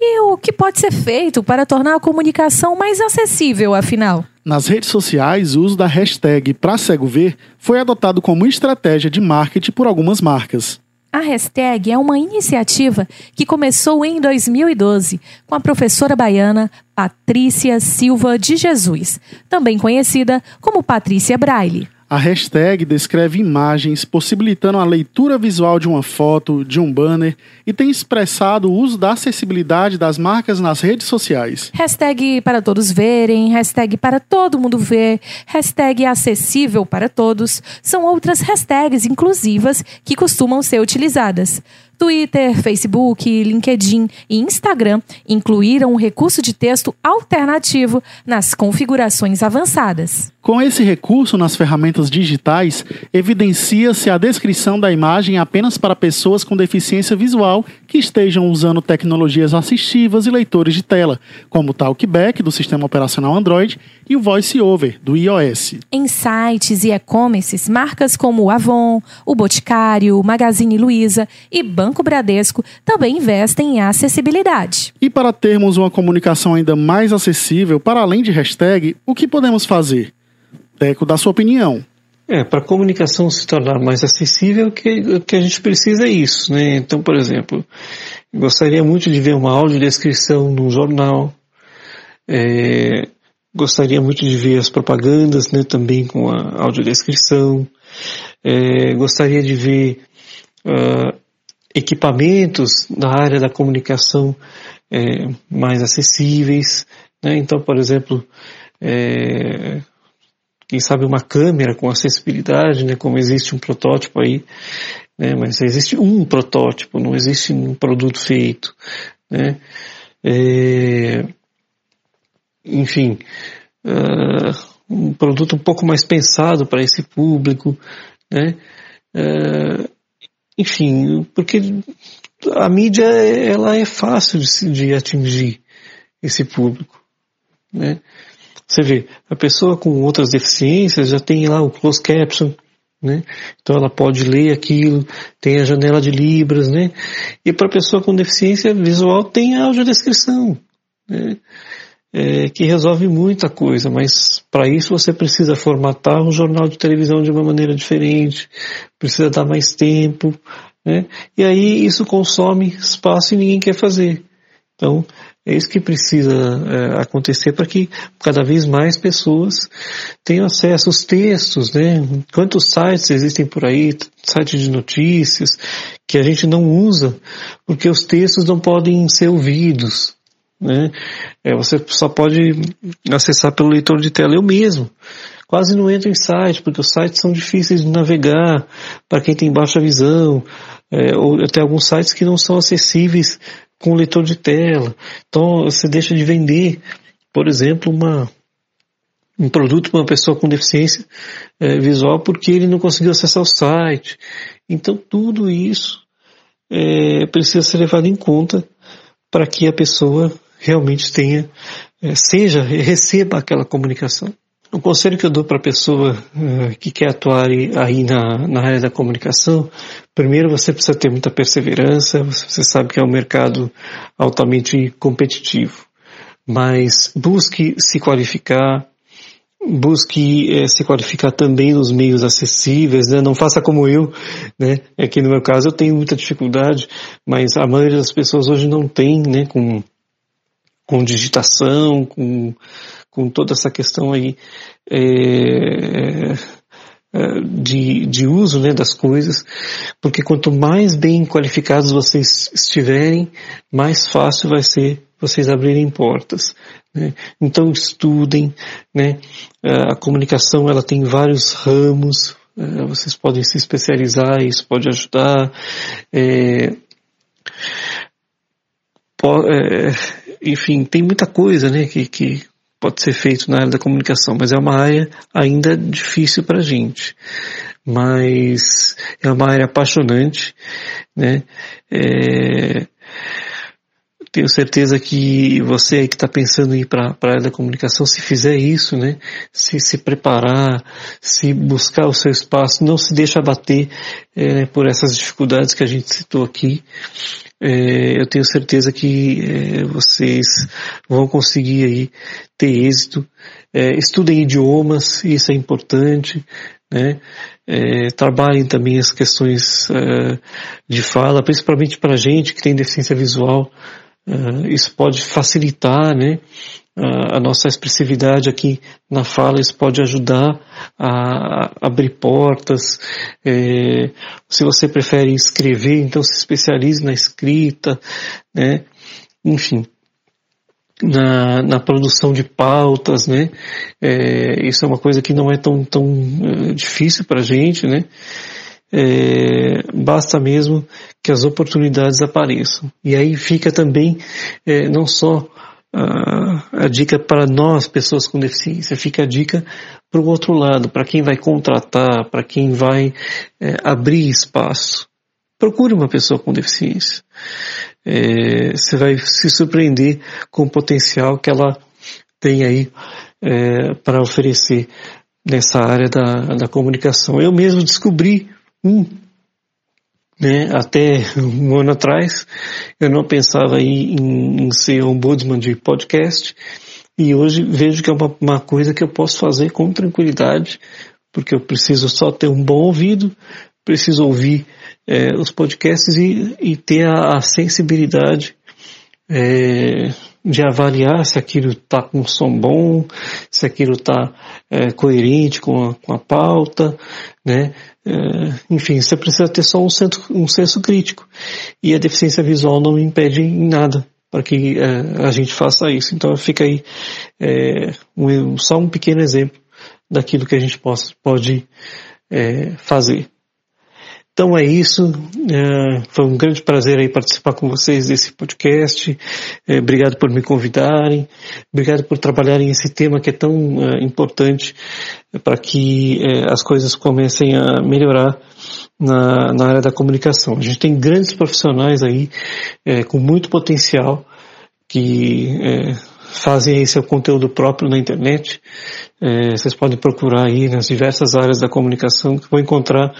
E o que pode ser feito para tornar a comunicação mais acessível, afinal? Nas redes sociais, o uso da hashtag Pra Cego Ver foi adotado como estratégia de marketing por algumas marcas. A hashtag é uma iniciativa que começou em 2012 com a professora baiana Patrícia Silva de Jesus, também conhecida como Patrícia Braille. A hashtag descreve imagens possibilitando a leitura visual de uma foto, de um banner e tem expressado o uso da acessibilidade das marcas nas redes sociais. Hashtag para todos verem, hashtag para todo mundo ver, hashtag acessível para todos são outras hashtags inclusivas que costumam ser utilizadas. Twitter, Facebook, LinkedIn e Instagram incluíram um recurso de texto alternativo nas configurações avançadas. Com esse recurso nas ferramentas digitais, evidencia-se a descrição da imagem apenas para pessoas com deficiência visual que estejam usando tecnologias assistivas e leitores de tela, como o Talkback do sistema operacional Android e o VoiceOver do iOS. Em sites e e-commerces, marcas como o Avon, o Boticário, o Magazine Luiza e Banco Bradesco também investem em acessibilidade. E para termos uma comunicação ainda mais acessível, para além de hashtag, o que podemos fazer? Teco, da sua opinião. É, para a comunicação se tornar mais acessível, o que, que a gente precisa é isso, né? Então, por exemplo, gostaria muito de ver uma audiodescrição no jornal, é, gostaria muito de ver as propagandas, né, também com a audiodescrição, é, gostaria de ver uh, equipamentos na área da comunicação é, mais acessíveis, né? Então, por exemplo, é, quem sabe uma câmera com acessibilidade, né, como existe um protótipo aí, né, mas existe um protótipo, não existe um produto feito, né, é, enfim, uh, um produto um pouco mais pensado para esse público, né? É, enfim, porque a mídia ela é fácil de, de atingir esse público, né? Você vê, a pessoa com outras deficiências já tem lá o closed caption, né? Então ela pode ler aquilo, tem a janela de libras, né? E para a pessoa com deficiência visual tem a audiodescrição, né? É, que resolve muita coisa, mas para isso você precisa formatar um jornal de televisão de uma maneira diferente, precisa dar mais tempo, né? E aí isso consome espaço e ninguém quer fazer. Então, é isso que precisa é, acontecer para que cada vez mais pessoas tenham acesso aos textos, né? Quantos sites existem por aí, sites de notícias, que a gente não usa, porque os textos não podem ser ouvidos, né? É, você só pode acessar pelo leitor de tela. Eu mesmo quase não entro em site, porque os sites são difíceis de navegar para quem tem baixa visão, é, ou até alguns sites que não são acessíveis com leitor de tela. Então você deixa de vender, por exemplo, uma, um produto para uma pessoa com deficiência é, visual porque ele não conseguiu acessar o site. Então tudo isso é, precisa ser levado em conta para que a pessoa realmente tenha, é, seja, receba aquela comunicação. O conselho que eu dou para a pessoa uh, que quer atuar aí na, na área da comunicação, primeiro você precisa ter muita perseverança, você sabe que é um mercado altamente competitivo, mas busque se qualificar, busque é, se qualificar também nos meios acessíveis, né? não faça como eu, né? É que no meu caso eu tenho muita dificuldade, mas a maioria das pessoas hoje não tem, né? Com, com digitação, com com toda essa questão aí é, é, de, de uso né, das coisas, porque quanto mais bem qualificados vocês estiverem, mais fácil vai ser vocês abrirem portas. Né? Então estudem, né? a comunicação ela tem vários ramos, é, vocês podem se especializar, isso pode ajudar. É, é, enfim, tem muita coisa né, que, que pode ser feito na área da comunicação, mas é uma área ainda difícil para a gente. Mas é uma área apaixonante, né? É, tenho certeza que você aí que está pensando em ir para a área da comunicação, se fizer isso, né, se se preparar, se buscar o seu espaço, não se deixa abater é, por essas dificuldades que a gente citou aqui, é, eu tenho certeza que é, vocês vão conseguir aí ter êxito. É, estudem idiomas, isso é importante, né? É, trabalhem também as questões é, de fala, principalmente para gente que tem deficiência visual. É, isso pode facilitar, né? A nossa expressividade aqui na fala, isso pode ajudar a, abrir portas. É, se você prefere escrever, então se especialize na escrita, né? Enfim, na, na produção de pautas, né? É, isso é uma coisa que não é tão, tão uh, difícil para a gente, né? É, basta mesmo que as oportunidades apareçam. E aí fica também é, não só a, a dica para nós, pessoas com deficiência, fica a dica para o outro lado, para quem vai contratar, para quem vai é, abrir espaço. Procure uma pessoa com deficiência. É, você vai se surpreender com o potencial que ela tem aí é, para oferecer nessa área da, da comunicação. Eu mesmo descobri um né? Até um ano atrás eu não pensava em, em ser ombudsman de podcast e hoje vejo que é uma, uma coisa que eu posso fazer com tranquilidade, porque eu preciso só ter um bom ouvido, preciso ouvir é, os podcasts e, e ter a, a sensibilidade é, de avaliar se aquilo está com um som bom, se aquilo está é, coerente com a, com a pauta, né? É, enfim, você precisa ter só um, centro, um senso crítico. E a deficiência visual não impede em nada para que é, a gente faça isso. Então fica aí é, um, só um pequeno exemplo daquilo que a gente possa, pode é, fazer. Então é isso. É, foi um grande prazer aí participar com vocês desse podcast. É, obrigado por me convidarem. Obrigado por trabalharem esse tema que é tão é, importante para que as coisas comecem a melhorar na, área da comunicação. A gente tem grandes profissionais aí com muito potencial que fazem aí seu conteúdo próprio na internet. É, vocês podem procurar aí nas diversas áreas da comunicação que vão encontrar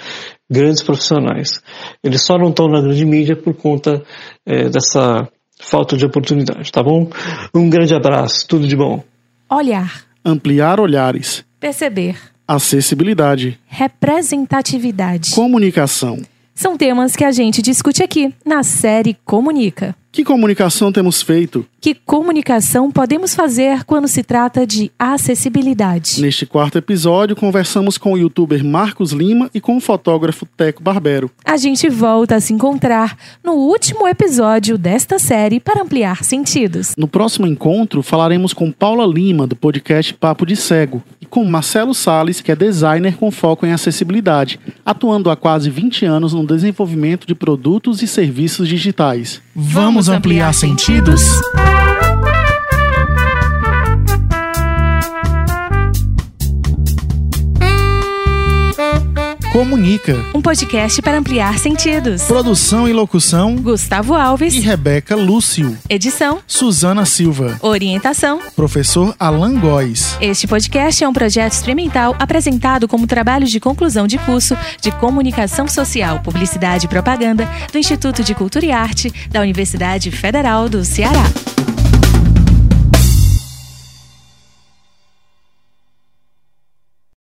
grandes profissionais. Eles só não estão na grande mídia por conta é, dessa falta de oportunidade, tá bom? Um grande abraço, tudo de bom. Olhar. Ampliar olhares. Perceber. Acessibilidade. Representatividade. Comunicação. São temas que a gente discute aqui na série Comunica. Que comunicação temos feito? Que comunicação podemos fazer quando se trata de acessibilidade? Neste quarto episódio, conversamos com o youtuber Marcos Lima e com o fotógrafo Teco Barbero. A gente volta a se encontrar no último episódio desta série para ampliar sentidos. No próximo encontro, falaremos com Paula Lima, do podcast Papo de Cego, com Marcelo Sales, que é designer com foco em acessibilidade, atuando há quase 20 anos no desenvolvimento de produtos e serviços digitais. Vamos Vamos ampliar sentidos? Comunica. Um podcast para ampliar sentidos. Produção e locução: Gustavo Alves e Rebeca Lúcio. Edição: Suzana Silva. Orientação: Professor Alan Góes. Este podcast é um projeto experimental apresentado como trabalho de conclusão de curso de Comunicação Social, Publicidade e Propaganda do Instituto de Cultura e Arte da Universidade Federal do Ceará.